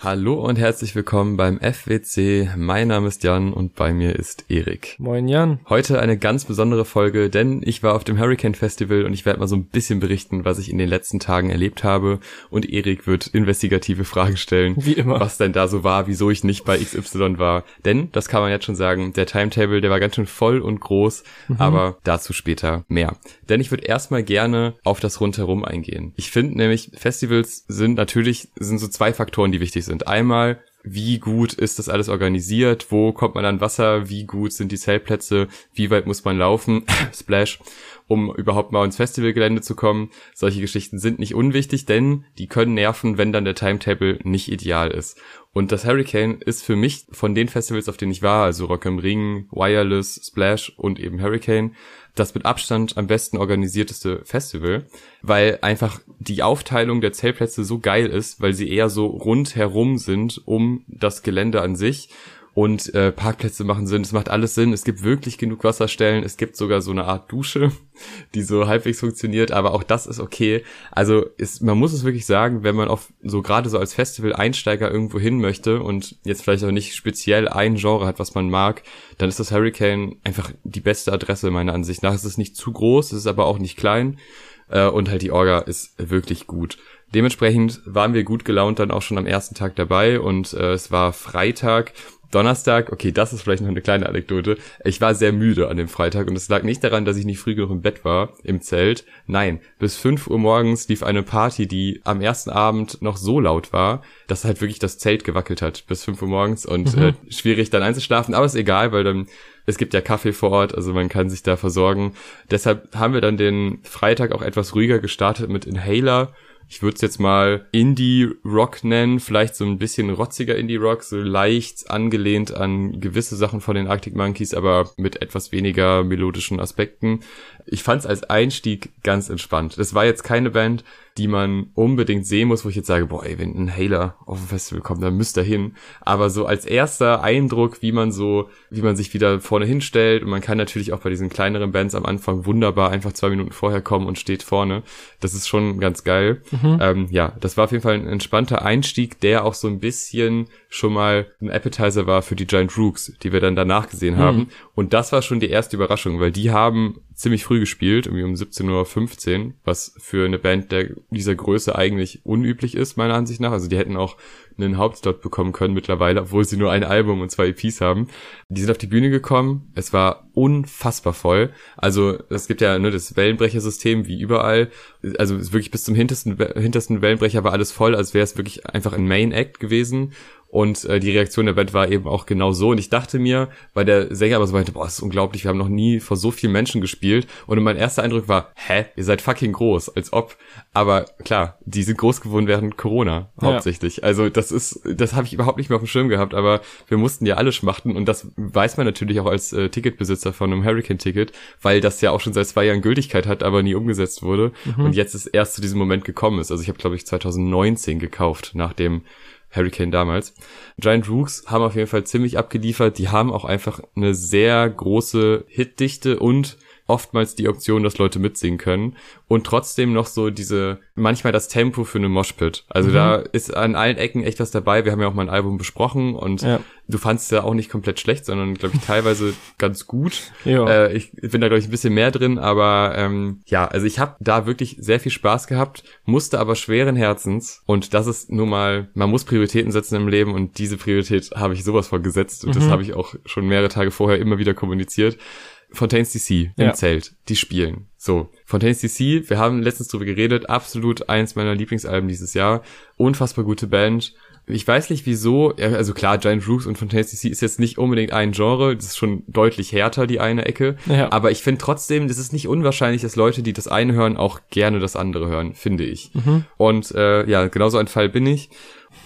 Hallo und herzlich willkommen beim FWC. Mein Name ist Jan und bei mir ist Erik. Moin Jan. Heute eine ganz besondere Folge, denn ich war auf dem Hurricane Festival und ich werde mal so ein bisschen berichten, was ich in den letzten Tagen erlebt habe und Erik wird investigative Fragen stellen. Wie immer. Was denn da so war, wieso ich nicht bei XY war. Denn, das kann man jetzt schon sagen, der Timetable, der war ganz schön voll und groß, mhm. aber dazu später mehr. Denn ich würde erstmal gerne auf das Rundherum eingehen. Ich finde nämlich, Festivals sind natürlich, sind so zwei Faktoren, die wichtig sind sind. Einmal, wie gut ist das alles organisiert? Wo kommt man an Wasser? Wie gut sind die Zeltplätze? Wie weit muss man laufen? Splash, um überhaupt mal ins Festivalgelände zu kommen. Solche Geschichten sind nicht unwichtig, denn die können nerven, wenn dann der Timetable nicht ideal ist. Und das Hurricane ist für mich von den Festivals, auf denen ich war, also Rock am Ring, Wireless, Splash und eben Hurricane, das mit Abstand am besten organisierteste Festival, weil einfach die Aufteilung der Zeltplätze so geil ist, weil sie eher so rundherum sind um das Gelände an sich und äh, Parkplätze machen Sinn, es macht alles Sinn, es gibt wirklich genug Wasserstellen, es gibt sogar so eine Art Dusche, die so halbwegs funktioniert, aber auch das ist okay. Also ist, man muss es wirklich sagen, wenn man auf so gerade so als Festival-Einsteiger irgendwo hin möchte und jetzt vielleicht auch nicht speziell ein Genre hat, was man mag, dann ist das Hurricane einfach die beste Adresse meiner Ansicht nach. Es ist nicht zu groß, es ist aber auch nicht klein äh, und halt die Orga ist wirklich gut. Dementsprechend waren wir gut gelaunt dann auch schon am ersten Tag dabei und äh, es war Freitag Donnerstag, okay, das ist vielleicht noch eine kleine Anekdote. Ich war sehr müde an dem Freitag und es lag nicht daran, dass ich nicht früh genug im Bett war, im Zelt. Nein, bis fünf Uhr morgens lief eine Party, die am ersten Abend noch so laut war, dass halt wirklich das Zelt gewackelt hat bis fünf Uhr morgens und mhm. äh, schwierig dann einzuschlafen. Aber ist egal, weil dann es gibt ja Kaffee vor Ort, also man kann sich da versorgen. Deshalb haben wir dann den Freitag auch etwas ruhiger gestartet mit Inhaler ich würde es jetzt mal Indie-Rock nennen, vielleicht so ein bisschen rotziger Indie-Rock, so leicht angelehnt an gewisse Sachen von den Arctic Monkeys, aber mit etwas weniger melodischen Aspekten. Ich fand es als Einstieg ganz entspannt. Es war jetzt keine Band, die man unbedingt sehen muss, wo ich jetzt sage, boah, ey, wenn ein Hailer auf ein Festival kommt, dann müsst ihr hin. Aber so als erster Eindruck, wie man so, wie man sich wieder vorne hinstellt und man kann natürlich auch bei diesen kleineren Bands am Anfang wunderbar einfach zwei Minuten vorher kommen und steht vorne. Das ist schon ganz geil. Mhm. Ähm, ja, das war auf jeden Fall ein entspannter Einstieg, der auch so ein bisschen schon mal ein Appetizer war für die Giant Rooks, die wir dann danach gesehen mhm. haben. Und das war schon die erste Überraschung, weil die haben ziemlich früh gespielt, irgendwie um 17.15 Uhr, was für eine Band der, dieser Größe eigentlich unüblich ist, meiner Ansicht nach. Also die hätten auch einen Hauptslot bekommen können mittlerweile, obwohl sie nur ein Album und zwei EPs haben. Die sind auf die Bühne gekommen. Es war unfassbar voll. Also es gibt ja ne, das Wellenbrechersystem wie überall. Also wirklich bis zum hintersten, hintersten Wellenbrecher war alles voll, als wäre es wirklich einfach ein Main Act gewesen. Und äh, die Reaktion der Band war eben auch genau so. Und ich dachte mir, weil der Sänger aber so meinte, boah, das ist unglaublich, wir haben noch nie vor so vielen Menschen gespielt. Und mein erster Eindruck war, hä, ihr seid fucking groß, als ob. Aber klar, die sind groß geworden während Corona hauptsächlich. Ja. Also das ist, das habe ich überhaupt nicht mehr auf dem Schirm gehabt, aber wir mussten ja alle schmachten. Und das weiß man natürlich auch als äh, Ticketbesitzer von einem Hurricane-Ticket, weil das ja auch schon seit zwei Jahren Gültigkeit hat, aber nie umgesetzt wurde. Mhm. Und jetzt ist erst zu diesem Moment gekommen ist. Also ich habe, glaube ich, 2019 gekauft, nach dem Hurricane damals. Giant Rooks haben auf jeden Fall ziemlich abgeliefert. Die haben auch einfach eine sehr große Hitdichte und oftmals die Option, dass Leute mitsingen können und trotzdem noch so diese, manchmal das Tempo für eine Moshpit. Also mhm. da ist an allen Ecken echt was dabei. Wir haben ja auch mal ein Album besprochen und ja. du fandst es ja auch nicht komplett schlecht, sondern glaube ich teilweise ganz gut. Ja. Äh, ich bin da glaube ich ein bisschen mehr drin, aber ähm, ja, also ich habe da wirklich sehr viel Spaß gehabt, musste aber schweren Herzens und das ist nun mal, man muss Prioritäten setzen im Leben und diese Priorität habe ich sowas vorgesetzt und mhm. das habe ich auch schon mehrere Tage vorher immer wieder kommuniziert Fontaine's DC im ja. Zelt, die spielen. So, Fontaine's DC, wir haben letztens drüber geredet, absolut eins meiner Lieblingsalben dieses Jahr. Unfassbar gute Band. Ich weiß nicht wieso, also klar, Giant Rooks und Fontaine's DC ist jetzt nicht unbedingt ein Genre, das ist schon deutlich härter, die eine Ecke. Ja. Aber ich finde trotzdem, das ist nicht unwahrscheinlich, dass Leute, die das eine hören, auch gerne das andere hören, finde ich. Mhm. Und äh, ja, genauso ein Fall bin ich.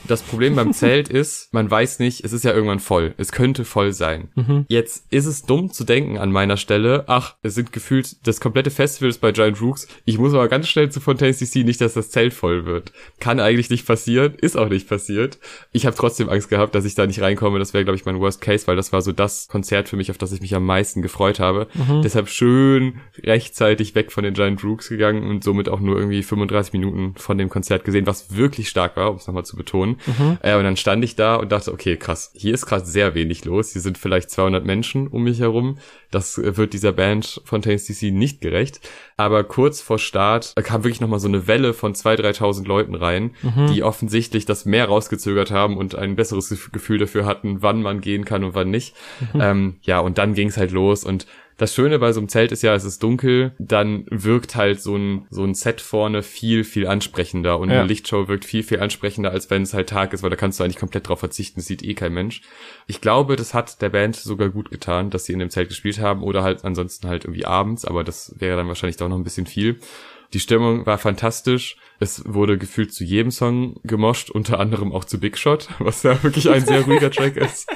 Das Problem beim Zelt ist, man weiß nicht, es ist ja irgendwann voll. Es könnte voll sein. Mhm. Jetzt ist es dumm zu denken an meiner Stelle, ach, es sind gefühlt das komplette Festival ist bei Giant Rooks. Ich muss aber ganz schnell zu Fontaine CC, nicht, dass das Zelt voll wird. Kann eigentlich nicht passieren, ist auch nicht passiert. Ich habe trotzdem Angst gehabt, dass ich da nicht reinkomme. Das wäre, glaube ich, mein Worst Case, weil das war so das Konzert für mich, auf das ich mich am meisten gefreut habe. Mhm. Deshalb schön rechtzeitig weg von den Giant Rooks gegangen und somit auch nur irgendwie 35 Minuten von dem Konzert gesehen, was wirklich stark war, um es nochmal zu betonen Situation. Mhm. Äh, und dann stand ich da und dachte, okay, krass, hier ist gerade sehr wenig los. Hier sind vielleicht 200 Menschen um mich herum. Das äh, wird dieser Band von Taints DC nicht gerecht. Aber kurz vor Start äh, kam wirklich nochmal so eine Welle von 2.000, 3.000 Leuten rein, mhm. die offensichtlich das mehr rausgezögert haben und ein besseres Gefühl dafür hatten, wann man gehen kann und wann nicht. Mhm. Ähm, ja, und dann ging es halt los und das Schöne bei so einem Zelt ist ja, es ist dunkel, dann wirkt halt so ein, so ein Set vorne viel, viel ansprechender und ja. eine Lichtshow wirkt viel, viel ansprechender, als wenn es halt Tag ist, weil da kannst du eigentlich komplett drauf verzichten, das sieht eh kein Mensch. Ich glaube, das hat der Band sogar gut getan, dass sie in dem Zelt gespielt haben oder halt ansonsten halt irgendwie abends, aber das wäre dann wahrscheinlich doch noch ein bisschen viel. Die Stimmung war fantastisch. Es wurde gefühlt zu jedem Song gemoscht, unter anderem auch zu Big Shot, was ja wirklich ein sehr ruhiger Track ist.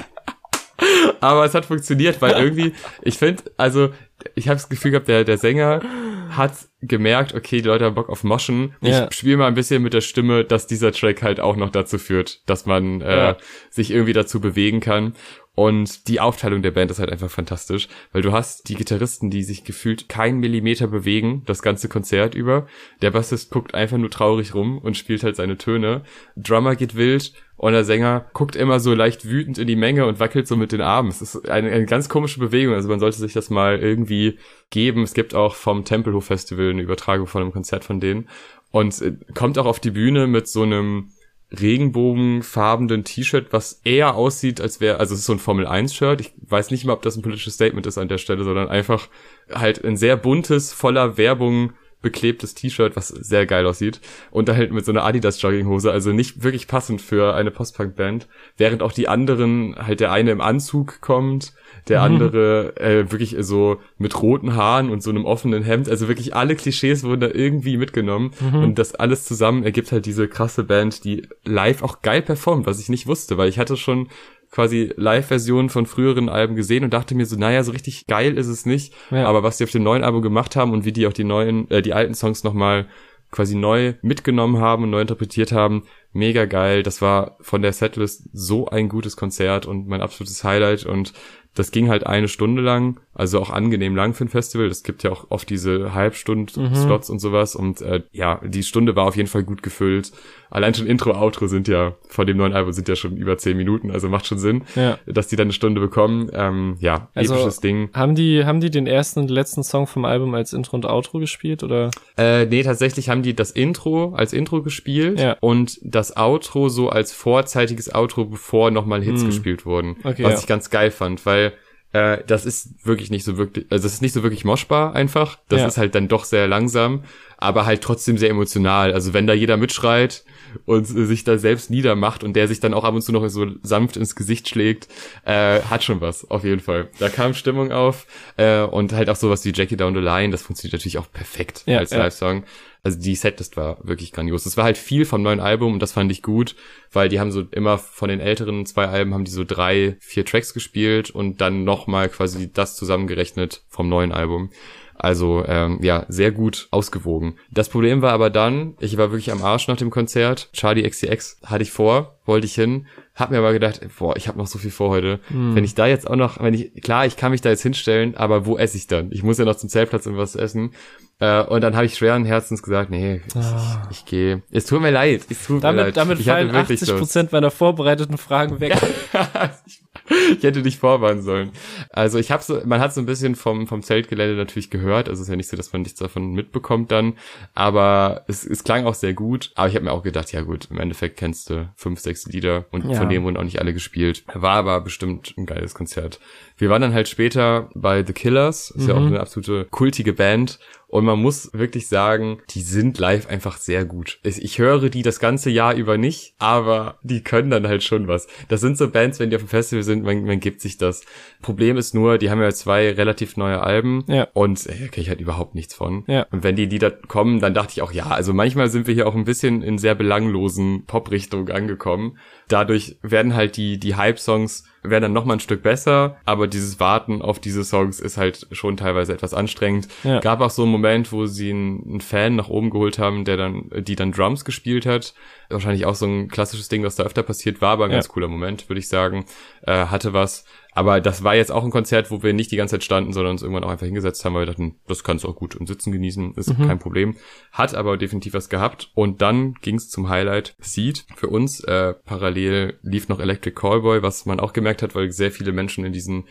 Aber es hat funktioniert, weil irgendwie, ich finde, also ich habe das Gefühl gehabt, der, der Sänger hat gemerkt, okay, die Leute haben Bock auf Moschen. Ich ja. spiele mal ein bisschen mit der Stimme, dass dieser Track halt auch noch dazu führt, dass man äh, ja. sich irgendwie dazu bewegen kann. Und die Aufteilung der Band ist halt einfach fantastisch, weil du hast die Gitarristen, die sich gefühlt keinen Millimeter bewegen, das ganze Konzert über. Der Bassist guckt einfach nur traurig rum und spielt halt seine Töne. Drummer geht wild und der Sänger guckt immer so leicht wütend in die Menge und wackelt so mit den Armen. Es ist eine, eine ganz komische Bewegung, also man sollte sich das mal irgendwie geben. Es gibt auch vom Tempelhof Festival eine Übertragung von einem Konzert von denen und äh, kommt auch auf die Bühne mit so einem regenbogenfarbenen T-Shirt, was eher aussieht, als wäre, also es ist so ein Formel-1-Shirt. Ich weiß nicht mal, ob das ein politisches Statement ist an der Stelle, sondern einfach halt ein sehr buntes, voller Werbung beklebtes T-Shirt, was sehr geil aussieht. Und da halt mit so einer Adidas Jogginghose, also nicht wirklich passend für eine Postpunk-Band. Während auch die anderen, halt der eine im Anzug kommt, der mhm. andere äh, wirklich so mit roten Haaren und so einem offenen Hemd. Also wirklich alle Klischees wurden da irgendwie mitgenommen. Mhm. Und das alles zusammen ergibt halt diese krasse Band, die live auch geil performt, was ich nicht wusste, weil ich hatte schon quasi Live-Versionen von früheren Alben gesehen und dachte mir so, naja, so richtig geil ist es nicht. Ja. Aber was die auf dem neuen Album gemacht haben und wie die auch die neuen, äh, die alten Songs nochmal quasi neu mitgenommen haben und neu interpretiert haben, mega geil. Das war von der Setlist so ein gutes Konzert und mein absolutes Highlight und das ging halt eine Stunde lang, also auch angenehm lang für ein Festival. Es gibt ja auch oft diese Halbstund-Slots mhm. und sowas. Und äh, ja, die Stunde war auf jeden Fall gut gefüllt. Allein schon Intro, Outro sind ja vor dem neuen Album sind ja schon über zehn Minuten, also macht schon Sinn, ja. dass die dann eine Stunde bekommen. Ähm, ja, also episches Ding. Haben die, haben die den ersten und letzten Song vom Album als Intro und Outro gespielt oder? Äh, nee, tatsächlich haben die das Intro als Intro gespielt ja. und das Outro so als vorzeitiges Outro, bevor nochmal Hits hm. gespielt wurden. Okay, was ja. ich ganz geil fand, weil äh, das ist wirklich nicht so wirklich, also das ist nicht so wirklich moschbar einfach. Das ja. ist halt dann doch sehr langsam, aber halt trotzdem sehr emotional. Also wenn da jeder mitschreit und sich da selbst niedermacht und der sich dann auch ab und zu noch so sanft ins Gesicht schlägt, äh, hat schon was, auf jeden Fall. Da kam Stimmung auf äh, und halt auch sowas wie Jackie Down the Line, das funktioniert natürlich auch perfekt ja, als ja. Live-Song. Also die Setlist war wirklich grandios. Das war halt viel vom neuen Album und das fand ich gut, weil die haben so immer von den älteren zwei Alben haben die so drei, vier Tracks gespielt und dann nochmal quasi das zusammengerechnet vom neuen Album. Also ähm, ja, sehr gut ausgewogen. Das Problem war aber dann, ich war wirklich am Arsch nach dem Konzert. Charlie XCX hatte ich vor, wollte ich hin, hab mir aber gedacht, boah, ich habe noch so viel vor heute. Hm. Wenn ich da jetzt auch noch, wenn ich, klar, ich kann mich da jetzt hinstellen, aber wo esse ich dann? Ich muss ja noch zum Zeltplatz irgendwas essen. Äh, und dann habe ich schweren Herzens gesagt, nee, ich, ah. ich, ich gehe. Es tut mir leid. Es tut damit, mir leid. Damit ich fallen 80 Prozent meiner vorbereiteten Fragen weg. ich hätte dich vorwarnen sollen. Also ich habe so, man hat so ein bisschen vom vom Zeltgelände natürlich gehört. Also es ist ja nicht so, dass man nichts davon mitbekommt dann. Aber es, es klang auch sehr gut. Aber ich habe mir auch gedacht, ja gut, im Endeffekt kennst du fünf, sechs Lieder und ja. von denen wurden auch nicht alle gespielt. War aber bestimmt ein geiles Konzert. Wir waren dann halt später bei The Killers. Ist mhm. ja auch mhm. eine absolute kultige Band. Und man muss wirklich sagen, die sind live einfach sehr gut. Ich höre die das ganze Jahr über nicht, aber die können dann halt schon was. Das sind so Bands, wenn die auf dem Festival sind, man, man gibt sich das. Problem ist nur, die haben ja zwei relativ neue Alben ja. und äh, da kenne ich halt überhaupt nichts von. Ja. Und wenn die Lieder kommen, dann dachte ich auch, ja, also manchmal sind wir hier auch ein bisschen in sehr belanglosen Pop-Richtungen angekommen. Dadurch werden halt die, die Hype-Songs werden dann nochmal ein Stück besser, aber dieses Warten auf diese Songs ist halt schon teilweise etwas anstrengend. Ja. Gab auch so einen Moment, wo sie einen, einen, Fan nach oben geholt haben, der dann, die dann Drums gespielt hat. Wahrscheinlich auch so ein klassisches Ding, was da öfter passiert, war aber ein ja. ganz cooler Moment, würde ich sagen. Äh, hatte was. Aber das war jetzt auch ein Konzert, wo wir nicht die ganze Zeit standen, sondern uns irgendwann auch einfach hingesetzt haben, weil wir dachten, das kannst du auch gut und sitzen genießen, ist mhm. kein Problem. Hat aber definitiv was gehabt. Und dann ging's zum Highlight Seed für uns. Äh, parallel lief noch Electric Callboy, was man auch gemerkt hat, weil sehr viele Menschen in diesen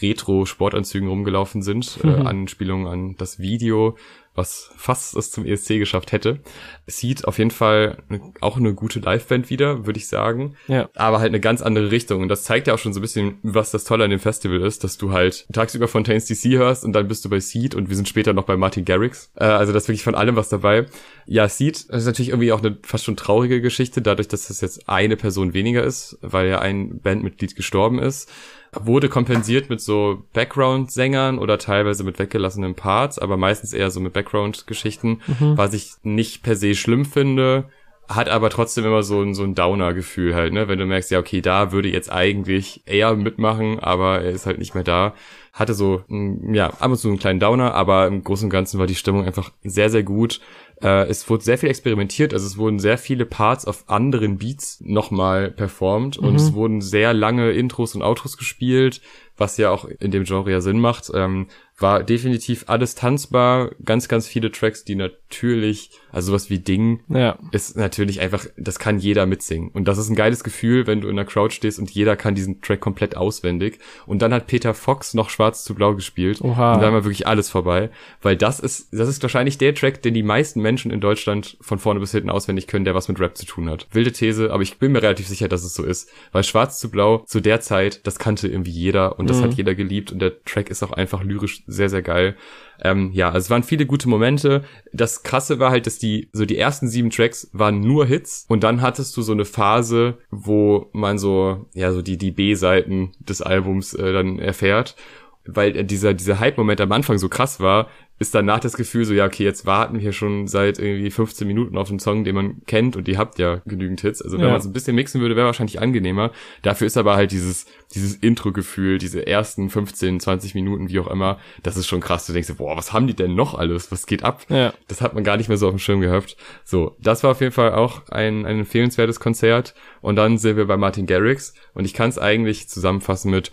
Retro-Sportanzügen rumgelaufen sind. Äh, mhm. Äh, Anspielungen an das Video was fast es zum ESC geschafft hätte. Sieht auf jeden Fall auch eine gute Liveband wieder, würde ich sagen. Ja. Aber halt eine ganz andere Richtung. Und das zeigt ja auch schon so ein bisschen, was das Tolle an dem Festival ist, dass du halt tagsüber Fontaines DC hörst und dann bist du bei Seed und wir sind später noch bei Martin Garrix. Äh, also das ist wirklich von allem was dabei. Ja, Seed ist natürlich irgendwie auch eine fast schon traurige Geschichte, dadurch, dass das jetzt eine Person weniger ist, weil ja ein Bandmitglied gestorben ist wurde kompensiert mit so Background-Sängern oder teilweise mit weggelassenen Parts, aber meistens eher so mit Background-Geschichten, mhm. was ich nicht per se schlimm finde, hat aber trotzdem immer so ein, so ein Downer-Gefühl halt, ne, wenn du merkst, ja, okay, da würde jetzt eigentlich er mitmachen, aber er ist halt nicht mehr da. Hatte so, ja, ab und zu einen kleinen Downer, aber im Großen und Ganzen war die Stimmung einfach sehr, sehr gut. Äh, es wurde sehr viel experimentiert, also es wurden sehr viele Parts auf anderen Beats nochmal performt mhm. und es wurden sehr lange Intros und Outros gespielt, was ja auch in dem Genre ja Sinn macht. Ähm, war definitiv alles tanzbar, ganz, ganz viele Tracks, die natürlich, also sowas wie Ding, ja. ist natürlich einfach, das kann jeder mitsingen. Und das ist ein geiles Gefühl, wenn du in der Crowd stehst und jeder kann diesen Track komplett auswendig. Und dann hat Peter Fox noch Schwarz zu Blau gespielt. Oha. Und da war wirklich alles vorbei. Weil das ist, das ist wahrscheinlich der Track, den die meisten Menschen in Deutschland von vorne bis hinten auswendig können, der was mit Rap zu tun hat. Wilde These, aber ich bin mir relativ sicher, dass es so ist. Weil Schwarz zu Blau zu der Zeit, das kannte irgendwie jeder und das mhm. hat jeder geliebt und der Track ist auch einfach lyrisch sehr, sehr geil. Ähm, ja, also es waren viele gute Momente. Das Krasse war halt, dass die, so die ersten sieben Tracks waren nur Hits und dann hattest du so eine Phase, wo man so, ja, so die, die B-Seiten des Albums äh, dann erfährt weil dieser, dieser Hype-Moment am Anfang so krass war, ist danach das Gefühl so, ja, okay, jetzt warten wir schon seit irgendwie 15 Minuten auf einen Song, den man kennt und ihr habt ja genügend Hits. Also wenn ja. man es ein bisschen mixen würde, wäre wahrscheinlich angenehmer. Dafür ist aber halt dieses, dieses Intro-Gefühl, diese ersten 15, 20 Minuten, wie auch immer, das ist schon krass. Du denkst, boah, was haben die denn noch alles? Was geht ab? Ja. Das hat man gar nicht mehr so auf dem Schirm gehabt. So, das war auf jeden Fall auch ein, ein empfehlenswertes Konzert. Und dann sind wir bei Martin Garrix und ich kann es eigentlich zusammenfassen mit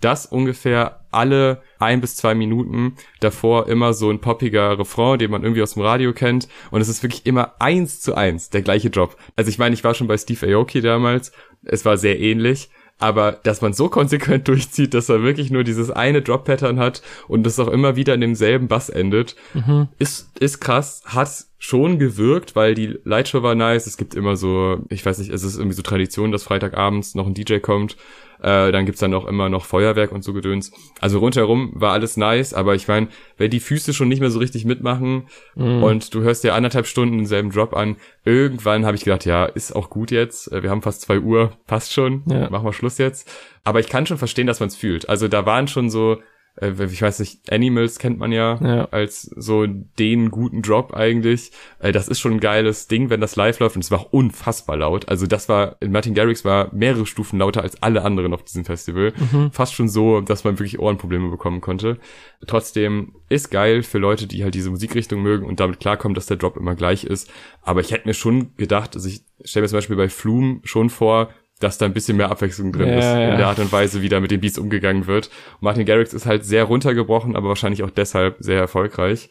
das ungefähr alle ein bis zwei Minuten davor immer so ein poppiger Refrain, den man irgendwie aus dem Radio kennt. Und es ist wirklich immer eins zu eins der gleiche Drop. Also ich meine, ich war schon bei Steve Aoki damals. Es war sehr ähnlich. Aber dass man so konsequent durchzieht, dass er wirklich nur dieses eine Drop-Pattern hat und das auch immer wieder in demselben Bass endet, mhm. ist, ist krass, hat schon gewirkt, weil die Lightshow war nice. Es gibt immer so, ich weiß nicht, es ist irgendwie so Tradition, dass Freitagabends noch ein DJ kommt äh, dann gibt's dann auch immer noch Feuerwerk und so Gedöns. Also rundherum war alles nice, aber ich meine, wenn die Füße schon nicht mehr so richtig mitmachen mm. und du hörst dir anderthalb Stunden denselben Drop an, irgendwann habe ich gedacht, ja, ist auch gut jetzt. Äh, wir haben fast zwei Uhr, passt schon, ja. machen wir Schluss jetzt. Aber ich kann schon verstehen, dass man es fühlt. Also da waren schon so äh, ich weiß nicht, Animals kennt man ja, ja, als so den guten Drop eigentlich. Äh, das ist schon ein geiles Ding, wenn das live läuft und es war unfassbar laut. Also das war, Martin Garrix war mehrere Stufen lauter als alle anderen auf diesem Festival. Mhm. Fast schon so, dass man wirklich Ohrenprobleme bekommen konnte. Trotzdem ist geil für Leute, die halt diese Musikrichtung mögen und damit klarkommen, dass der Drop immer gleich ist. Aber ich hätte mir schon gedacht, also ich stelle mir zum Beispiel bei Flume schon vor, dass da ein bisschen mehr Abwechslung drin ja, ist ja. in der Art und Weise, wie da mit den Beats umgegangen wird. Martin Garrix ist halt sehr runtergebrochen, aber wahrscheinlich auch deshalb sehr erfolgreich.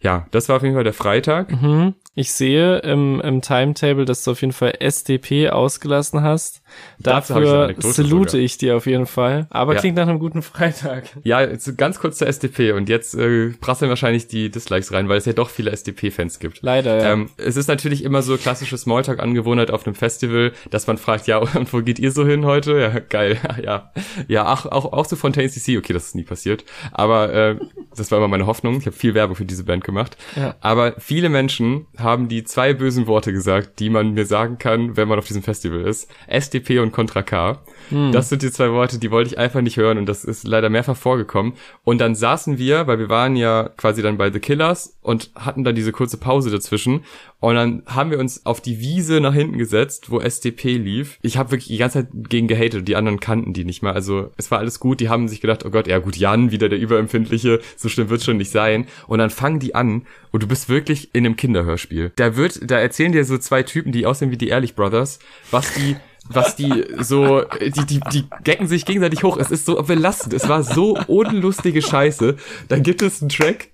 Ja, das war auf jeden Fall der Freitag. Mhm. Ich sehe im, im Timetable, dass du auf jeden Fall SDP ausgelassen hast. Dafür salute sogar. ich dir auf jeden Fall. Aber ja. klingt nach einem guten Freitag. Ja, ganz kurz zur SDP und jetzt äh, prasseln wahrscheinlich die Dislikes rein, weil es ja doch viele SDP-Fans gibt. Leider, ja. Ähm, es ist natürlich immer so klassische Smalltalk-Angewohnheit auf einem Festival, dass man fragt, ja, und wo geht ihr so hin heute? Ja, geil, ja. Ja, ach, auch, auch zu Fontaine CC, okay, das ist nie passiert. Aber äh, das war immer meine Hoffnung. Ich habe viel Werbung für diese Band gemacht. Ja. Aber viele Menschen haben die zwei bösen Worte gesagt, die man mir sagen kann, wenn man auf diesem Festival ist. SDP und Contra K. Hm. Das sind die zwei Worte, die wollte ich einfach nicht hören und das ist leider mehrfach vorgekommen. Und dann saßen wir, weil wir waren ja quasi dann bei The Killers und hatten dann diese kurze Pause dazwischen und dann haben wir uns auf die Wiese nach hinten gesetzt, wo SDP lief. Ich habe wirklich die ganze Zeit gegen gehatet und die anderen kannten die nicht mal. Also es war alles gut. Die haben sich gedacht, oh Gott, ja gut, Jan, wieder der Überempfindliche, so schlimm wird's schon nicht sein. Und dann fangen die an und du bist wirklich in einem Kinderhörspiel. Da wird, da erzählen dir so zwei Typen, die aussehen wie die Ehrlich Brothers, was die was die so, die, die, die gecken sich gegenseitig hoch. Es ist so belastend. Es war so unlustige Scheiße. Dann gibt es einen Track,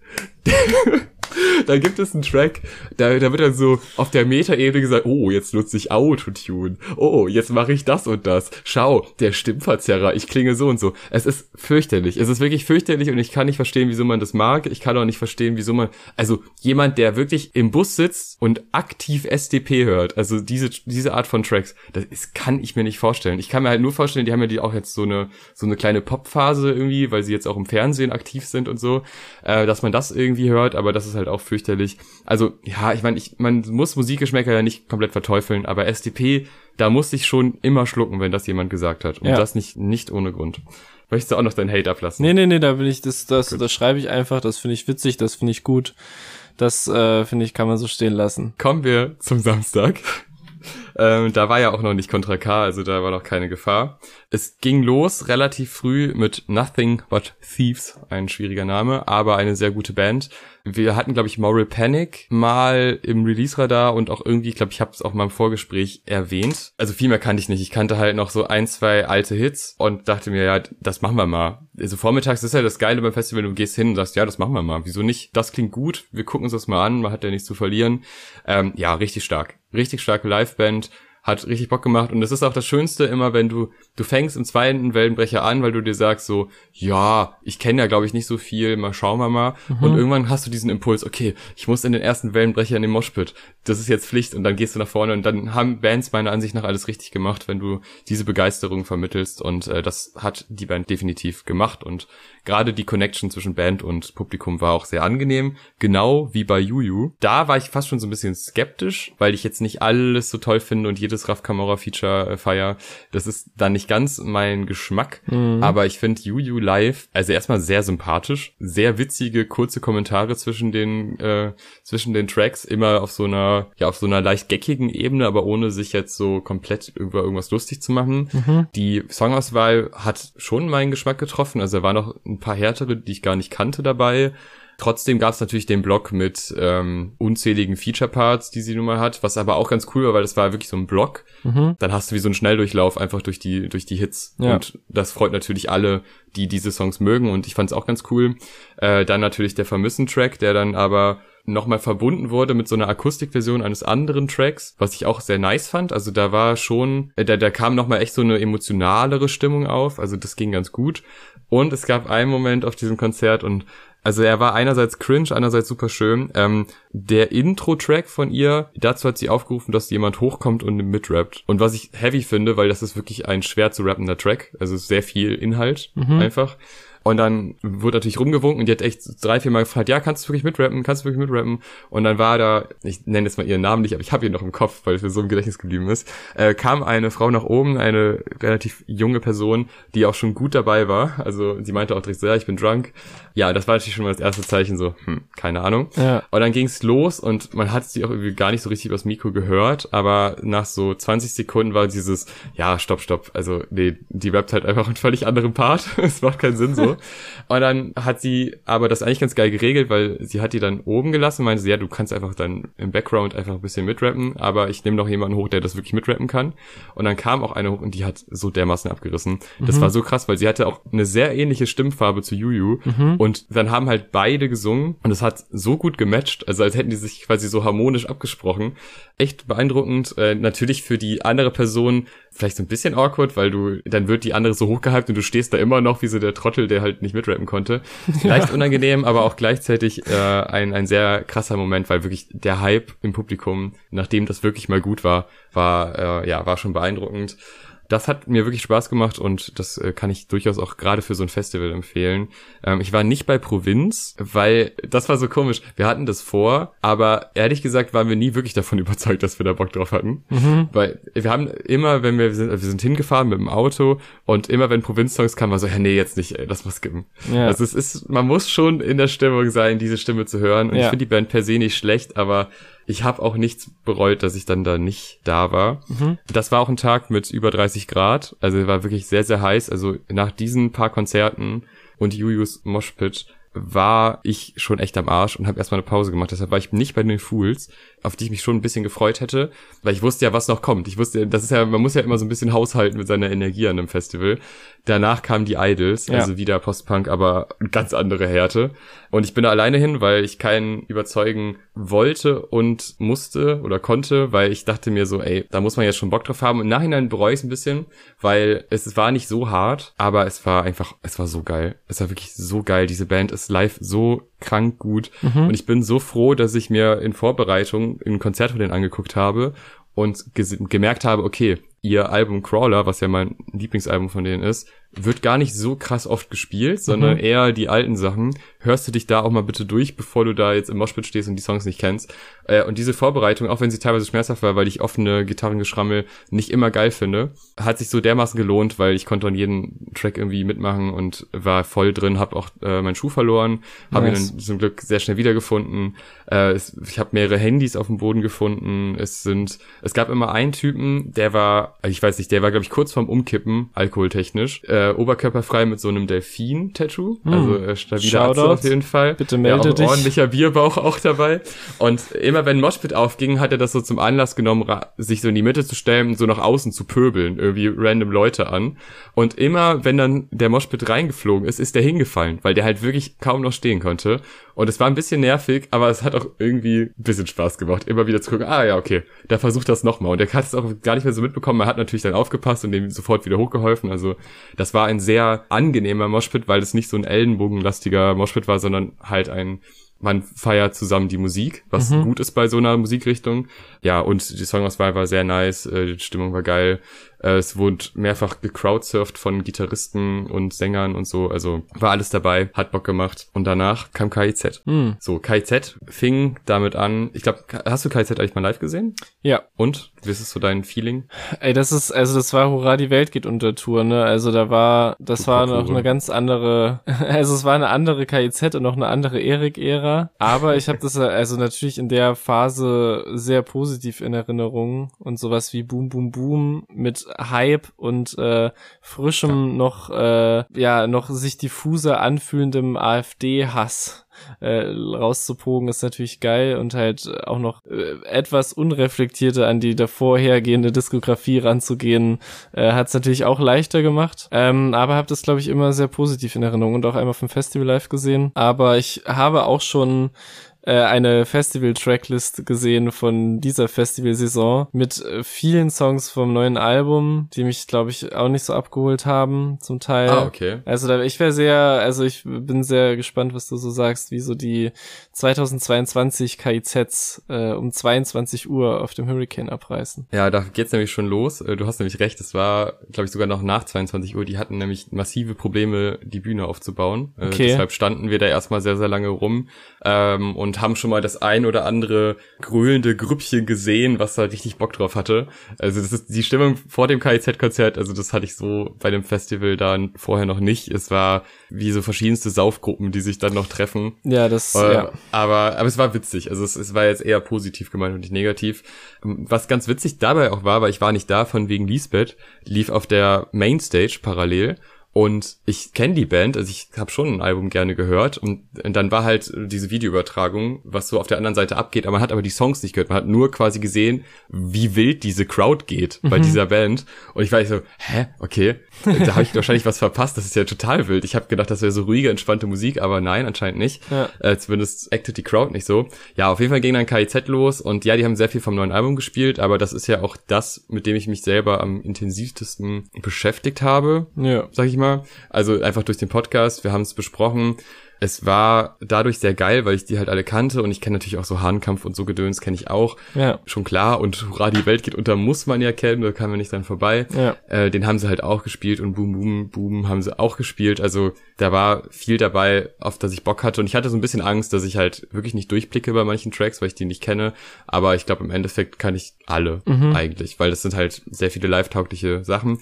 da gibt es einen Track, da, da wird dann so auf der Metaebene gesagt, oh, jetzt nutze ich Autotune. Oh, jetzt mache ich das und das. Schau, der Stimmverzerrer, ich klinge so und so. Es ist fürchterlich. Es ist wirklich fürchterlich und ich kann nicht verstehen, wieso man das mag. Ich kann auch nicht verstehen, wieso man, also jemand, der wirklich im Bus sitzt und aktiv SDP hört, also diese, diese Art von Tracks, das ist, kann ich mir nicht vorstellen. Ich kann mir halt nur vorstellen, die haben ja die auch jetzt so eine, so eine kleine Popphase irgendwie, weil sie jetzt auch im Fernsehen aktiv sind und so, äh, dass man das irgendwie hört, aber das ist halt auch fürchterlich. Also, ja, ich meine, ich, man muss Musikgeschmäcker ja nicht komplett verteufeln, aber SDP, da muss ich schon immer schlucken, wenn das jemand gesagt hat. Und ja. das nicht, nicht ohne Grund. Möchtest du auch noch deinen Hate ablassen? Nee, nee, nee, da bin ich, das, das, das schreibe ich einfach, das finde ich witzig, das finde ich gut. Das, äh, finde ich, kann man so stehen lassen. Kommen wir zum Samstag. Ähm, da war ja auch noch nicht Contra K, also da war noch keine Gefahr. Es ging los relativ früh mit Nothing But Thieves, ein schwieriger Name, aber eine sehr gute Band. Wir hatten, glaube ich, Moral Panic mal im Release-Radar und auch irgendwie, glaube, ich habe es auch mal im Vorgespräch erwähnt. Also viel mehr kannte ich nicht. Ich kannte halt noch so ein, zwei alte Hits und dachte mir, ja, das machen wir mal. Also vormittags ist ja das Geile beim Festival, du gehst hin und sagst, ja, das machen wir mal. Wieso nicht? Das klingt gut, wir gucken uns das mal an, man hat ja nichts zu verlieren. Ähm, ja, richtig stark. Richtig starke Liveband hat richtig Bock gemacht. Und es ist auch das Schönste immer, wenn du du fängst im zweiten Wellenbrecher an, weil du dir sagst so, ja, ich kenne ja glaube ich nicht so viel, mal schauen wir mal. Mhm. und irgendwann hast du diesen Impuls, okay, ich muss in den ersten Wellenbrecher in den Moshpit. Das ist jetzt Pflicht. Und dann gehst du nach vorne. Und dann haben Bands meiner Ansicht nach alles richtig gemacht, wenn du diese Begeisterung vermittelst. Und äh, das hat die Band definitiv gemacht. Und gerade die Connection zwischen Band und Publikum war auch sehr angenehm, genau wie bei Juju. Da war ich fast schon so ein bisschen skeptisch, weil ich jetzt nicht alles so toll finde und jedes Raf Camora Feature äh, feier. Das ist dann nicht ganz mein Geschmack, mhm. aber ich finde Juju live, also erstmal sehr sympathisch, sehr witzige kurze Kommentare zwischen den äh, zwischen den Tracks, immer auf so einer ja auf so einer leicht geckigen Ebene, aber ohne sich jetzt so komplett über irgendwas lustig zu machen. Mhm. Die Songauswahl hat schon meinen Geschmack getroffen, also da war noch ein paar härtere, die ich gar nicht kannte dabei. Trotzdem gab es natürlich den Block mit ähm, unzähligen Feature-Parts, die sie nun mal hat, was aber auch ganz cool war, weil das war wirklich so ein Block. Mhm. Dann hast du wie so einen Schnelldurchlauf einfach durch die, durch die Hits. Ja. Und das freut natürlich alle, die diese Songs mögen und ich fand es auch ganz cool. Äh, dann natürlich der Vermissen-Track, der dann aber nochmal verbunden wurde mit so einer Akustikversion eines anderen Tracks, was ich auch sehr nice fand. Also da war schon, äh, da, da kam nochmal echt so eine emotionalere Stimmung auf. Also das ging ganz gut. Und es gab einen Moment auf diesem Konzert und also er war einerseits cringe, einerseits super schön. Ähm, der Intro-Track von ihr, dazu hat sie aufgerufen, dass jemand hochkommt und mitrappt. Und was ich heavy finde, weil das ist wirklich ein schwer zu rappender Track, also sehr viel Inhalt mhm. einfach. Und dann wurde natürlich rumgewunken und die hat echt drei, vier Mal gefragt, ja, kannst du wirklich mitrappen, kannst du wirklich mitrappen? Und dann war da, ich nenne jetzt mal ihren Namen nicht, aber ich habe ihn noch im Kopf, weil es mir so im Gedächtnis geblieben ist, äh, kam eine Frau nach oben, eine relativ junge Person, die auch schon gut dabei war. Also sie meinte auch direkt so, ja, ich bin drunk. Ja, das war natürlich schon mal das erste Zeichen, so, hm, keine Ahnung. Ja. Und dann ging's los und man hat sie auch irgendwie gar nicht so richtig übers Mikro gehört, aber nach so 20 Sekunden war dieses, ja, stopp, stopp. Also, nee, die rappt halt einfach einen völlig anderen Part. Es macht keinen Sinn so. Und dann hat sie aber das eigentlich ganz geil geregelt, weil sie hat die dann oben gelassen, meinte sie, ja, du kannst einfach dann im Background einfach ein bisschen mitrappen, aber ich nehme noch jemanden hoch, der das wirklich mitrappen kann. Und dann kam auch eine hoch und die hat so dermaßen abgerissen. Das mhm. war so krass, weil sie hatte auch eine sehr ähnliche Stimmfarbe zu Juju. Mhm. Und dann haben halt beide gesungen und es hat so gut gematcht, also als hätten die sich quasi so harmonisch abgesprochen. Echt beeindruckend. Äh, natürlich für die andere Person vielleicht so ein bisschen awkward, weil du, dann wird die andere so hochgehypt und du stehst da immer noch wie so der Trottel, der halt nicht mitrappen konnte. Leicht ja. unangenehm, aber auch gleichzeitig äh, ein, ein sehr krasser Moment, weil wirklich der Hype im Publikum, nachdem das wirklich mal gut war, war, äh, ja, war schon beeindruckend das hat mir wirklich Spaß gemacht und das äh, kann ich durchaus auch gerade für so ein Festival empfehlen. Ähm, ich war nicht bei Provinz, weil das war so komisch. Wir hatten das vor, aber ehrlich gesagt waren wir nie wirklich davon überzeugt, dass wir da Bock drauf hatten. Mhm. Weil wir haben immer, wenn wir, wir sind, wir sind hingefahren mit dem Auto und immer wenn Provinz-Songs kamen, war so, ja, nee, jetzt nicht, ey, lass mal skippen. Ja. Also es ist, man muss schon in der Stimmung sein, diese Stimme zu hören. Und ja. ich finde die Band per se nicht schlecht, aber ich habe auch nichts bereut, dass ich dann da nicht da war. Mhm. Das war auch ein Tag mit über 30 Grad. Also war wirklich sehr, sehr heiß. Also nach diesen paar Konzerten und Jujus Moshpit war ich schon echt am Arsch und habe erstmal eine Pause gemacht. Deshalb war ich nicht bei den Fools, auf die ich mich schon ein bisschen gefreut hätte, weil ich wusste ja, was noch kommt. Ich wusste, das ist ja, man muss ja immer so ein bisschen haushalten mit seiner Energie an einem Festival. Danach kamen die Idols, ja. also wieder Postpunk, aber ganz andere Härte. Und ich bin da alleine hin, weil ich keinen überzeugen wollte und musste oder konnte, weil ich dachte mir so, ey, da muss man jetzt schon Bock drauf haben. Im Nachhinein bereue ich es ein bisschen, weil es war nicht so hart, aber es war einfach, es war so geil. Es war wirklich so geil. Diese Band ist live so krank gut. Mhm. Und ich bin so froh, dass ich mir in Vorbereitung ein Konzert von denen angeguckt habe und gemerkt habe, okay, ihr Album Crawler, was ja mein Lieblingsalbum von denen ist, wird gar nicht so krass oft gespielt, sondern mhm. eher die alten Sachen. Hörst du dich da auch mal bitte durch, bevor du da jetzt im Moshpit stehst und die Songs nicht kennst. Äh, und diese Vorbereitung, auch wenn sie teilweise schmerzhaft war, weil ich offene Gitarrengeschrammel nicht immer geil finde, hat sich so dermaßen gelohnt, weil ich konnte an jedem Track irgendwie mitmachen und war voll drin, hab auch äh, meinen Schuh verloren, habe nice. ihn dann zum Glück sehr schnell wiedergefunden. Äh, es, ich habe mehrere Handys auf dem Boden gefunden. Es sind, es gab immer einen Typen, der war, ich weiß nicht, der war glaube ich kurz vorm Umkippen, alkoholtechnisch. Äh, äh, oberkörperfrei mit so einem Delfin-Tattoo. Hm. Also äh, stabiler Arzt auf jeden Fall. Bitte melde ja, dich. ordentlicher Bierbauch auch dabei. Und immer wenn Moshpit aufging, hat er das so zum Anlass genommen, sich so in die Mitte zu stellen und so nach außen zu pöbeln, irgendwie random Leute an. Und immer, wenn dann der Moshpit reingeflogen ist, ist der hingefallen, weil der halt wirklich kaum noch stehen konnte. Und es war ein bisschen nervig, aber es hat auch irgendwie ein bisschen Spaß gemacht, immer wieder zu gucken, ah ja, okay, da versucht das nochmal. Und er hat es auch gar nicht mehr so mitbekommen, er hat natürlich dann aufgepasst und dem sofort wieder hochgeholfen. Also das war ein sehr angenehmer Moshpit, weil es nicht so ein ellenbogenlastiger Moshpit war, sondern halt ein man feiert zusammen die Musik, was mhm. gut ist bei so einer Musikrichtung. Ja, und die Songauswahl war sehr nice, äh, die Stimmung war geil. Äh, es wurde mehrfach gecrowdsurft von Gitarristen und Sängern und so. Also war alles dabei, hat Bock gemacht. Und danach kam KIZ. Mhm. So, KIZ fing damit an. Ich glaube, hast du KIZ eigentlich mal live gesehen? Ja. Und? Wie ist es so dein Feeling? Ey, das ist, also das war Hurra, die Welt geht unter Tour, ne? Also da war, das Super war noch eine ganz andere, also es war eine andere KIZ und noch eine andere Erik-Ära. Aber ich habe das also natürlich in der Phase sehr positiv in Erinnerung und sowas wie Boom Boom Boom mit Hype und äh, frischem noch äh, ja noch sich diffuser anfühlendem AfD-Hass äh, rauszupogen ist natürlich geil und halt auch noch äh, etwas unreflektierter an die davorhergehende Diskografie ranzugehen, äh, hat es natürlich auch leichter gemacht. Ähm, aber habe das, glaube ich, immer sehr positiv in Erinnerung und auch einmal vom Festival live gesehen. Aber ich habe auch schon äh, eine Festival-Tracklist gesehen von dieser Festivalsaison mit äh, vielen Songs vom neuen Album, die mich, glaube ich, auch nicht so abgeholt haben, zum Teil. Ah, okay. Also da, ich wäre sehr, also ich bin sehr gespannt, was du so sagst, wie so die 2022 KIZs äh, um 22 Uhr auf dem Hurricane abreißen. Ja, da geht's nämlich schon los. Äh, du hast nämlich recht, es war, glaube ich, sogar noch nach 22 Uhr. Die hatten nämlich massive Probleme, die Bühne aufzubauen. Okay. deshalb standen wir da erstmal sehr, sehr lange rum ähm, und und haben schon mal das ein oder andere grölende Grüppchen gesehen, was da richtig Bock drauf hatte. Also das ist die Stimmung vor dem KIZ-Konzert, also das hatte ich so bei dem Festival dann vorher noch nicht. Es war wie so verschiedenste Saufgruppen, die sich dann noch treffen. Ja, das, äh, ja. Aber, aber es war witzig. Also es, es war jetzt eher positiv gemeint und nicht negativ. Was ganz witzig dabei auch war, weil ich war nicht da von wegen Lisbeth, lief auf der Mainstage parallel und ich kenne die Band, also ich habe schon ein Album gerne gehört. Und, dann war halt diese Videoübertragung, was so auf der anderen Seite abgeht, aber man hat aber die Songs nicht gehört. Man hat nur quasi gesehen, wie wild diese Crowd geht bei mhm. dieser Band. Und ich war so, hä, okay, da habe ich wahrscheinlich was verpasst. Das ist ja total wild. Ich habe gedacht, das wäre so ruhige, entspannte Musik, aber nein, anscheinend nicht. Ja. Äh, zumindest acted die Crowd nicht so. Ja, auf jeden Fall ging dann KIZ los und ja, die haben sehr viel vom neuen Album gespielt, aber das ist ja auch das, mit dem ich mich selber am intensivtesten beschäftigt habe, ja. sag ich mal Thema. Also einfach durch den Podcast. Wir haben es besprochen. Es war dadurch sehr geil, weil ich die halt alle kannte und ich kenne natürlich auch so Hahnkampf und so Gedöns kenne ich auch. Ja. Schon klar. Und Hurra, die Welt geht unter, muss man ja kennen, da kann man nicht dann vorbei. Ja. Äh, den haben sie halt auch gespielt und Boom Boom Boom haben sie auch gespielt. Also da war viel dabei, auf das ich Bock hatte. Und ich hatte so ein bisschen Angst, dass ich halt wirklich nicht durchblicke bei manchen Tracks, weil ich die nicht kenne. Aber ich glaube, im Endeffekt kann ich alle mhm. eigentlich, weil das sind halt sehr viele live-taugliche Sachen.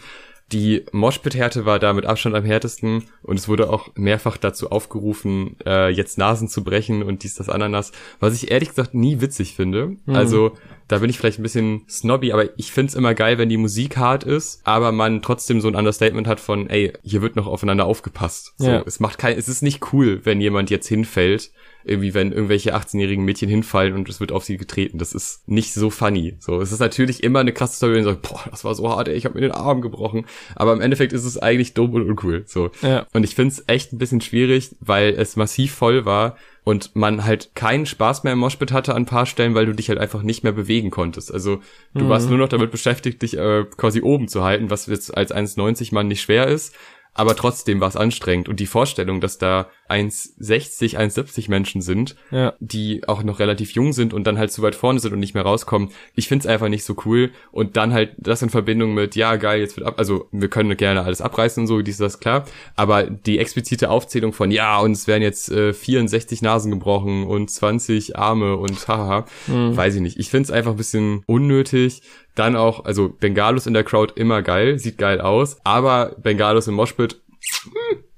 Die Moshpit-Härte war da mit Abstand am härtesten und es wurde auch mehrfach dazu aufgerufen, äh, jetzt Nasen zu brechen und dies, das, Ananas, was ich ehrlich gesagt nie witzig finde. Mhm. Also da bin ich vielleicht ein bisschen snobby, aber ich find's immer geil, wenn die Musik hart ist, aber man trotzdem so ein Understatement hat von, ey, hier wird noch aufeinander aufgepasst. So, ja. es macht kein, es ist nicht cool, wenn jemand jetzt hinfällt irgendwie, wenn irgendwelche 18-jährigen Mädchen hinfallen und es wird auf sie getreten. Das ist nicht so funny. So, es ist natürlich immer eine krasse Story, wenn man sagt, boah, das war so hart, ey, ich habe mir den Arm gebrochen. Aber im Endeffekt ist es eigentlich dumm und uncool. So. Ja. Und ich finde es echt ein bisschen schwierig, weil es massiv voll war und man halt keinen Spaß mehr im Moshpit hatte an ein paar Stellen, weil du dich halt einfach nicht mehr bewegen konntest. Also du mhm. warst nur noch damit beschäftigt, dich äh, quasi oben zu halten, was jetzt als 1,90 Mann nicht schwer ist aber trotzdem war es anstrengend. Und die Vorstellung, dass da 1,60, 1,70 Menschen sind, ja. die auch noch relativ jung sind und dann halt zu weit vorne sind und nicht mehr rauskommen, ich find's einfach nicht so cool. Und dann halt das in Verbindung mit, ja, geil, jetzt wird ab, also wir können gerne alles abreißen und so, dies, das, klar. Aber die explizite Aufzählung von, ja, uns werden jetzt äh, 64 Nasen gebrochen und 20 Arme und haha, mhm. weiß ich nicht. Ich find's einfach ein bisschen unnötig. Dann auch, also Bengalos in der Crowd immer geil, sieht geil aus, aber Bengalos im Moshpit,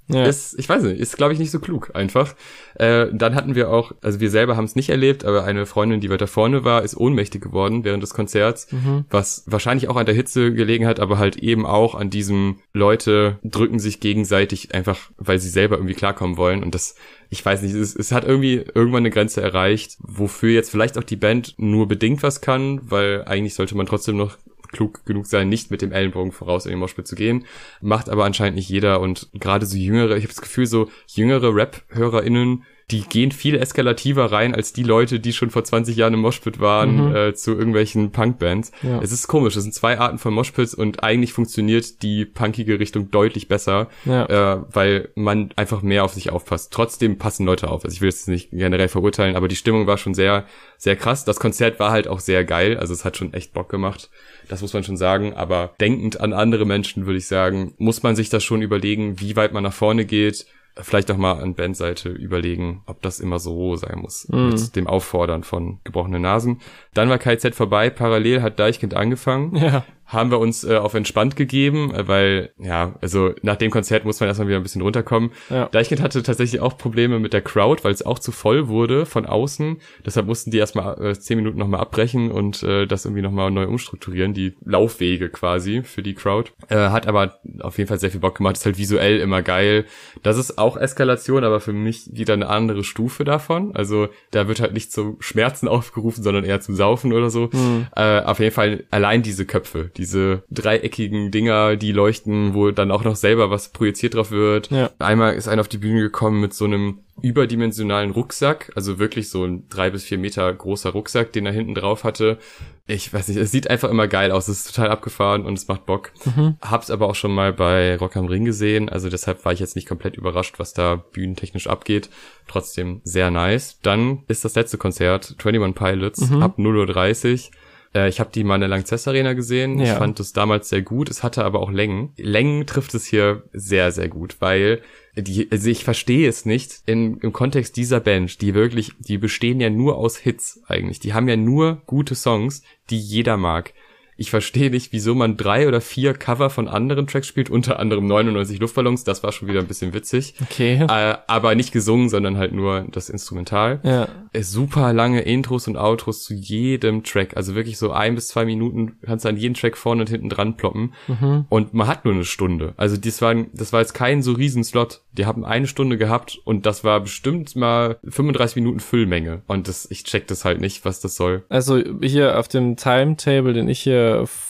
ja. Ist, ich weiß nicht, ist glaube ich nicht so klug einfach. Äh, dann hatten wir auch, also wir selber haben es nicht erlebt, aber eine Freundin, die weiter vorne war, ist ohnmächtig geworden während des Konzerts, mhm. was wahrscheinlich auch an der Hitze gelegen hat, aber halt eben auch an diesem Leute drücken sich gegenseitig einfach, weil sie selber irgendwie klarkommen wollen und das, ich weiß nicht, es, es hat irgendwie irgendwann eine Grenze erreicht, wofür jetzt vielleicht auch die Band nur bedingt was kann, weil eigentlich sollte man trotzdem noch klug genug sein, nicht mit dem Ellenbogen voraus in den Moshpit zu gehen. Macht aber anscheinend nicht jeder und gerade so jüngere, ich habe das Gefühl, so jüngere Rap-HörerInnen die gehen viel eskalativer rein als die Leute, die schon vor 20 Jahren im Moshpit waren, mhm. äh, zu irgendwelchen Punkbands. Ja. Es ist komisch, es sind zwei Arten von Moshpits und eigentlich funktioniert die punkige Richtung deutlich besser, ja. äh, weil man einfach mehr auf sich aufpasst. Trotzdem passen Leute auf. Also ich will es nicht generell verurteilen, aber die Stimmung war schon sehr, sehr krass. Das Konzert war halt auch sehr geil, also es hat schon echt Bock gemacht. Das muss man schon sagen, aber denkend an andere Menschen würde ich sagen, muss man sich das schon überlegen, wie weit man nach vorne geht, vielleicht auch mal an Bandseite überlegen, ob das immer so sein muss. Mm. Mit dem Auffordern von gebrochenen Nasen. Dann war KZ vorbei, parallel hat Deichkind angefangen. Ja haben wir uns äh, auf entspannt gegeben, äh, weil, ja, also nach dem Konzert muss man erstmal wieder ein bisschen runterkommen. Ja. Deichkind hatte tatsächlich auch Probleme mit der Crowd, weil es auch zu voll wurde von außen. Deshalb mussten die erstmal äh, zehn Minuten nochmal abbrechen und äh, das irgendwie nochmal neu umstrukturieren, die Laufwege quasi für die Crowd. Äh, hat aber auf jeden Fall sehr viel Bock gemacht, ist halt visuell immer geil. Das ist auch Eskalation, aber für mich wieder eine andere Stufe davon. Also da wird halt nicht zum Schmerzen aufgerufen, sondern eher zum Saufen oder so. Mhm. Äh, auf jeden Fall allein diese Köpfe, diese dreieckigen Dinger, die leuchten, wo dann auch noch selber was projiziert drauf wird. Ja. Einmal ist einer auf die Bühne gekommen mit so einem überdimensionalen Rucksack, also wirklich so ein drei bis vier Meter großer Rucksack, den er hinten drauf hatte. Ich weiß nicht, es sieht einfach immer geil aus, es ist total abgefahren und es macht Bock. Mhm. Hab's aber auch schon mal bei Rock am Ring gesehen, also deshalb war ich jetzt nicht komplett überrascht, was da bühnentechnisch abgeht. Trotzdem sehr nice. Dann ist das letzte Konzert, 21 Pilots, mhm. ab 0.30 Uhr. Äh, ich habe die mal in der Langzess Arena gesehen. Ja. Ich fand es damals sehr gut. Es hatte aber auch Längen. Längen trifft es hier sehr, sehr gut, weil die, also ich verstehe es nicht in, im Kontext dieser Band, die wirklich, die bestehen ja nur aus Hits eigentlich. Die haben ja nur gute Songs, die jeder mag. Ich verstehe nicht, wieso man drei oder vier Cover von anderen Tracks spielt, unter anderem 99 Luftballons, das war schon wieder ein bisschen witzig. Okay. Äh, aber nicht gesungen, sondern halt nur das Instrumental. Ja. Äh, super lange Intros und Outros zu jedem Track. Also wirklich so ein bis zwei Minuten kannst du an jeden Track vorne und hinten dran ploppen. Mhm. Und man hat nur eine Stunde. Also das war, das war jetzt kein so riesen Slot. Die haben eine Stunde gehabt und das war bestimmt mal 35 Minuten Füllmenge. Und das, ich check das halt nicht, was das soll. Also hier auf dem Timetable, den ich hier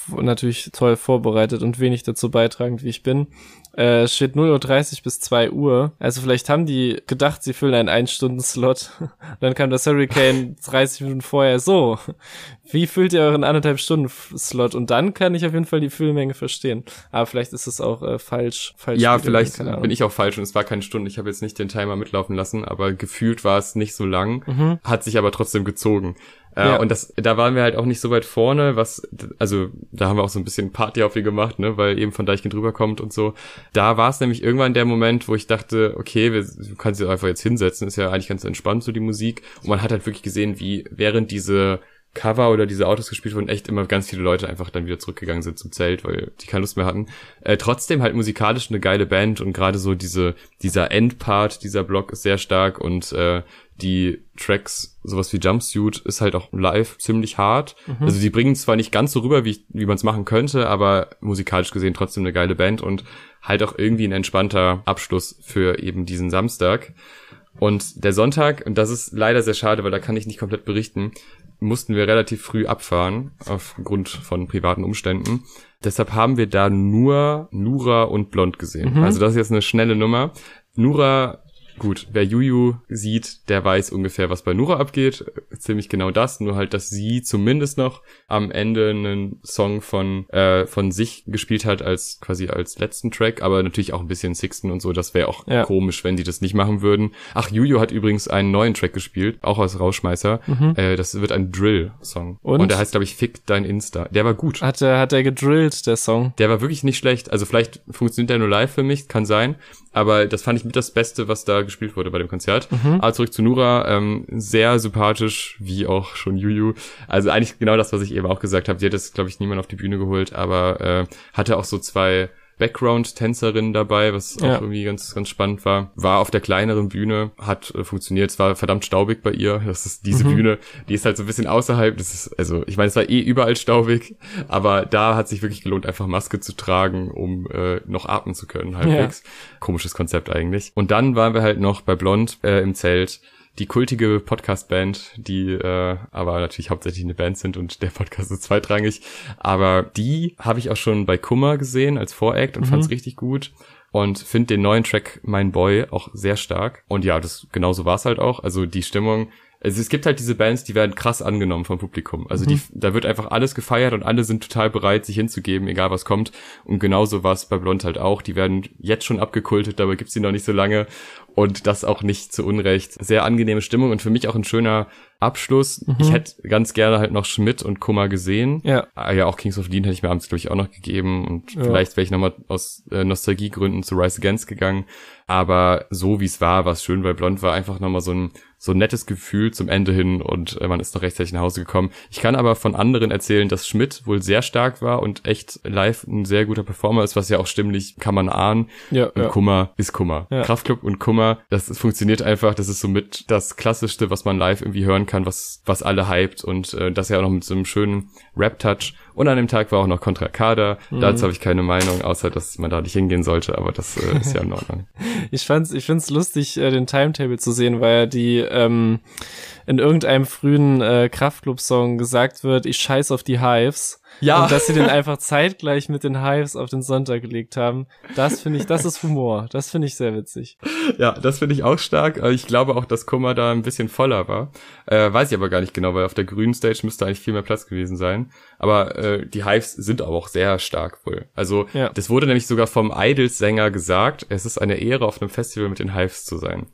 natürlich toll vorbereitet und wenig dazu beitragend, wie ich bin. Äh, steht 0.30 Uhr bis 2 Uhr. Also vielleicht haben die gedacht, sie füllen einen Ein-Stunden-Slot. Dann kam das Hurricane 30 Minuten vorher. So, wie füllt ihr euren anderthalb Stunden Slot? Und dann kann ich auf jeden Fall die Füllmenge verstehen. Aber vielleicht ist es auch äh, falsch. falsch ja, vielleicht bin ich auch falsch und es war keine Stunde. Ich habe jetzt nicht den Timer mitlaufen lassen, aber gefühlt war es nicht so lang. Mhm. Hat sich aber trotzdem gezogen. Äh, ja. Und das, da waren wir halt auch nicht so weit vorne, was, also da haben wir auch so ein bisschen Party auf ihr gemacht, ne, weil eben von Deichkind rüberkommt und so. Da war es nämlich irgendwann der Moment, wo ich dachte, okay, wir, du kannst dich einfach jetzt hinsetzen, ist ja eigentlich ganz entspannt so die Musik. Und man hat halt wirklich gesehen, wie während diese Cover oder diese Autos gespielt wurden, echt immer ganz viele Leute einfach dann wieder zurückgegangen sind zum Zelt, weil die keine Lust mehr hatten. Äh, trotzdem halt musikalisch eine geile Band und gerade so diese, dieser Endpart dieser Block ist sehr stark und äh, die Tracks, sowas wie Jumpsuit, ist halt auch live ziemlich hart. Mhm. Also die bringen zwar nicht ganz so rüber, wie, wie man es machen könnte, aber musikalisch gesehen trotzdem eine geile Band und halt auch irgendwie ein entspannter Abschluss für eben diesen Samstag. Und der Sonntag, und das ist leider sehr schade, weil da kann ich nicht komplett berichten, mussten wir relativ früh abfahren, aufgrund von privaten Umständen. Deshalb haben wir da nur Nura und Blond gesehen. Mhm. Also das ist jetzt eine schnelle Nummer. Nura Gut, wer Juju sieht, der weiß ungefähr, was bei Nura abgeht. Ziemlich genau das, nur halt, dass sie zumindest noch am Ende einen Song von äh, von sich gespielt hat als quasi als letzten Track, aber natürlich auch ein bisschen Sixten und so. Das wäre auch ja. komisch, wenn die das nicht machen würden. Ach, Juju hat übrigens einen neuen Track gespielt, auch als Rausschmeißer. Mhm. Äh, das wird ein Drill-Song. Und? und der heißt, glaube ich, Fick dein Insta. Der war gut. Hat er, hat er gedrillt, der Song? Der war wirklich nicht schlecht. Also vielleicht funktioniert der nur live für mich, kann sein. Aber das fand ich mit das Beste, was da gespielt wurde bei dem Konzert. Mhm. Aber zurück zu Nura, ähm, sehr sympathisch, wie auch schon Juju. Also eigentlich genau das, was ich eben auch gesagt habe. Sie hat es, glaube ich, niemand auf die Bühne geholt, aber äh, hatte auch so zwei Background-Tänzerin dabei, was auch ja. irgendwie ganz, ganz spannend war. War auf der kleineren Bühne, hat äh, funktioniert. Es war verdammt staubig bei ihr. Das ist diese mhm. Bühne, die ist halt so ein bisschen außerhalb. Das ist, also, ich meine, es war eh überall staubig, aber da hat sich wirklich gelohnt, einfach Maske zu tragen, um äh, noch atmen zu können, halbwegs. Ja. Komisches Konzept eigentlich. Und dann waren wir halt noch bei Blond äh, im Zelt die kultige Podcast-Band, die äh, aber natürlich hauptsächlich eine Band sind und der Podcast ist zweitrangig. Aber die habe ich auch schon bei Kummer gesehen als Voract und mhm. fand es richtig gut und finde den neuen Track Mein Boy auch sehr stark. Und ja, das genauso war es halt auch. Also die Stimmung also es gibt halt diese Bands, die werden krass angenommen vom Publikum. Also die, mhm. da wird einfach alles gefeiert und alle sind total bereit, sich hinzugeben, egal was kommt. Und genauso war es bei Blond halt auch. Die werden jetzt schon abgekultet, dabei gibt's sie noch nicht so lange. Und das auch nicht zu Unrecht. Sehr angenehme Stimmung und für mich auch ein schöner Abschluss. Mhm. Ich hätte ganz gerne halt noch Schmidt und Kummer gesehen. Ja. Ah, ja, auch Kings of Lean hätte ich mir abends, glaube ich, auch noch gegeben. Und ja. vielleicht wäre ich nochmal aus äh, Nostalgiegründen zu Rise Against gegangen. Aber so wie es war, war es schön, weil Blond war einfach nochmal so ein so ein nettes Gefühl zum Ende hin und äh, man ist noch rechtzeitig nach Hause gekommen. Ich kann aber von anderen erzählen, dass Schmidt wohl sehr stark war und echt live ein sehr guter Performer ist, was ja auch stimmlich kann man ahnen. Ja, und ja. Kummer ist Kummer. Ja. Kraftclub und Kummer, das funktioniert einfach, das ist so mit das klassischste, was man live irgendwie hören kann, was was alle hypt und äh, das ja auch noch mit so einem schönen Rap-Touch. Und an dem Tag war auch noch Contra Kader. Mhm. Dazu habe ich keine Meinung, außer dass man da nicht hingehen sollte, aber das äh, ist ja in Ordnung. ich fand's, ich find's lustig, äh, den Timetable zu sehen, weil ja die ähm, in irgendeinem frühen äh, Kraftclub-Song gesagt wird, ich scheiß auf die Hives. Ja. Und dass sie den einfach zeitgleich mit den Hives auf den Sonntag gelegt haben. Das finde ich, das ist Humor. Das finde ich sehr witzig. Ja, das finde ich auch stark. Ich glaube auch, dass Kummer da ein bisschen voller war. Äh, weiß ich aber gar nicht genau, weil auf der grünen Stage müsste eigentlich viel mehr Platz gewesen sein. Aber äh, die Hives sind aber auch sehr stark wohl. Also ja. das wurde nämlich sogar vom Idols-Sänger gesagt, es ist eine Ehre, auf einem Festival mit den Hives zu sein.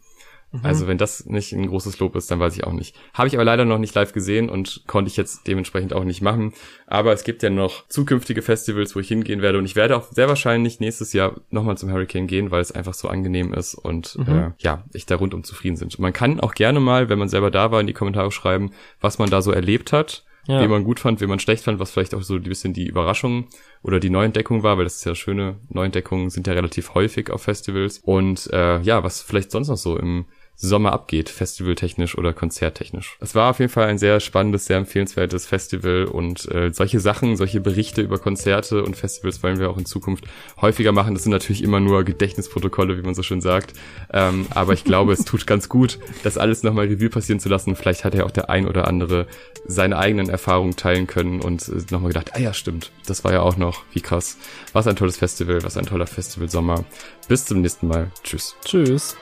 Mhm. Also wenn das nicht ein großes Lob ist, dann weiß ich auch nicht. Habe ich aber leider noch nicht live gesehen und konnte ich jetzt dementsprechend auch nicht machen. Aber es gibt ja noch zukünftige Festivals, wo ich hingehen werde und ich werde auch sehr wahrscheinlich nächstes Jahr nochmal zum Hurricane gehen, weil es einfach so angenehm ist und mhm. äh, ja, ich da rundum zufrieden sind. Man kann auch gerne mal, wenn man selber da war, in die Kommentare schreiben, was man da so erlebt hat. Ja. Wen man gut fand, wen man schlecht fand, was vielleicht auch so ein bisschen die Überraschung oder die Neuentdeckung war, weil das ist ja schöne Neuentdeckungen sind ja relativ häufig auf Festivals. Und äh, ja, was vielleicht sonst noch so im Sommer abgeht, festivaltechnisch oder konzerttechnisch. Es war auf jeden Fall ein sehr spannendes, sehr empfehlenswertes Festival und äh, solche Sachen, solche Berichte über Konzerte und Festivals wollen wir auch in Zukunft häufiger machen. Das sind natürlich immer nur Gedächtnisprotokolle, wie man so schön sagt. Ähm, aber ich glaube, es tut ganz gut, das alles nochmal Revue passieren zu lassen. Vielleicht hat ja auch der ein oder andere seine eigenen Erfahrungen teilen können und äh, nochmal gedacht, ah ja, stimmt, das war ja auch noch, wie krass. Was ein tolles Festival, was ein toller Festivalsommer. Bis zum nächsten Mal. Tschüss. Tschüss.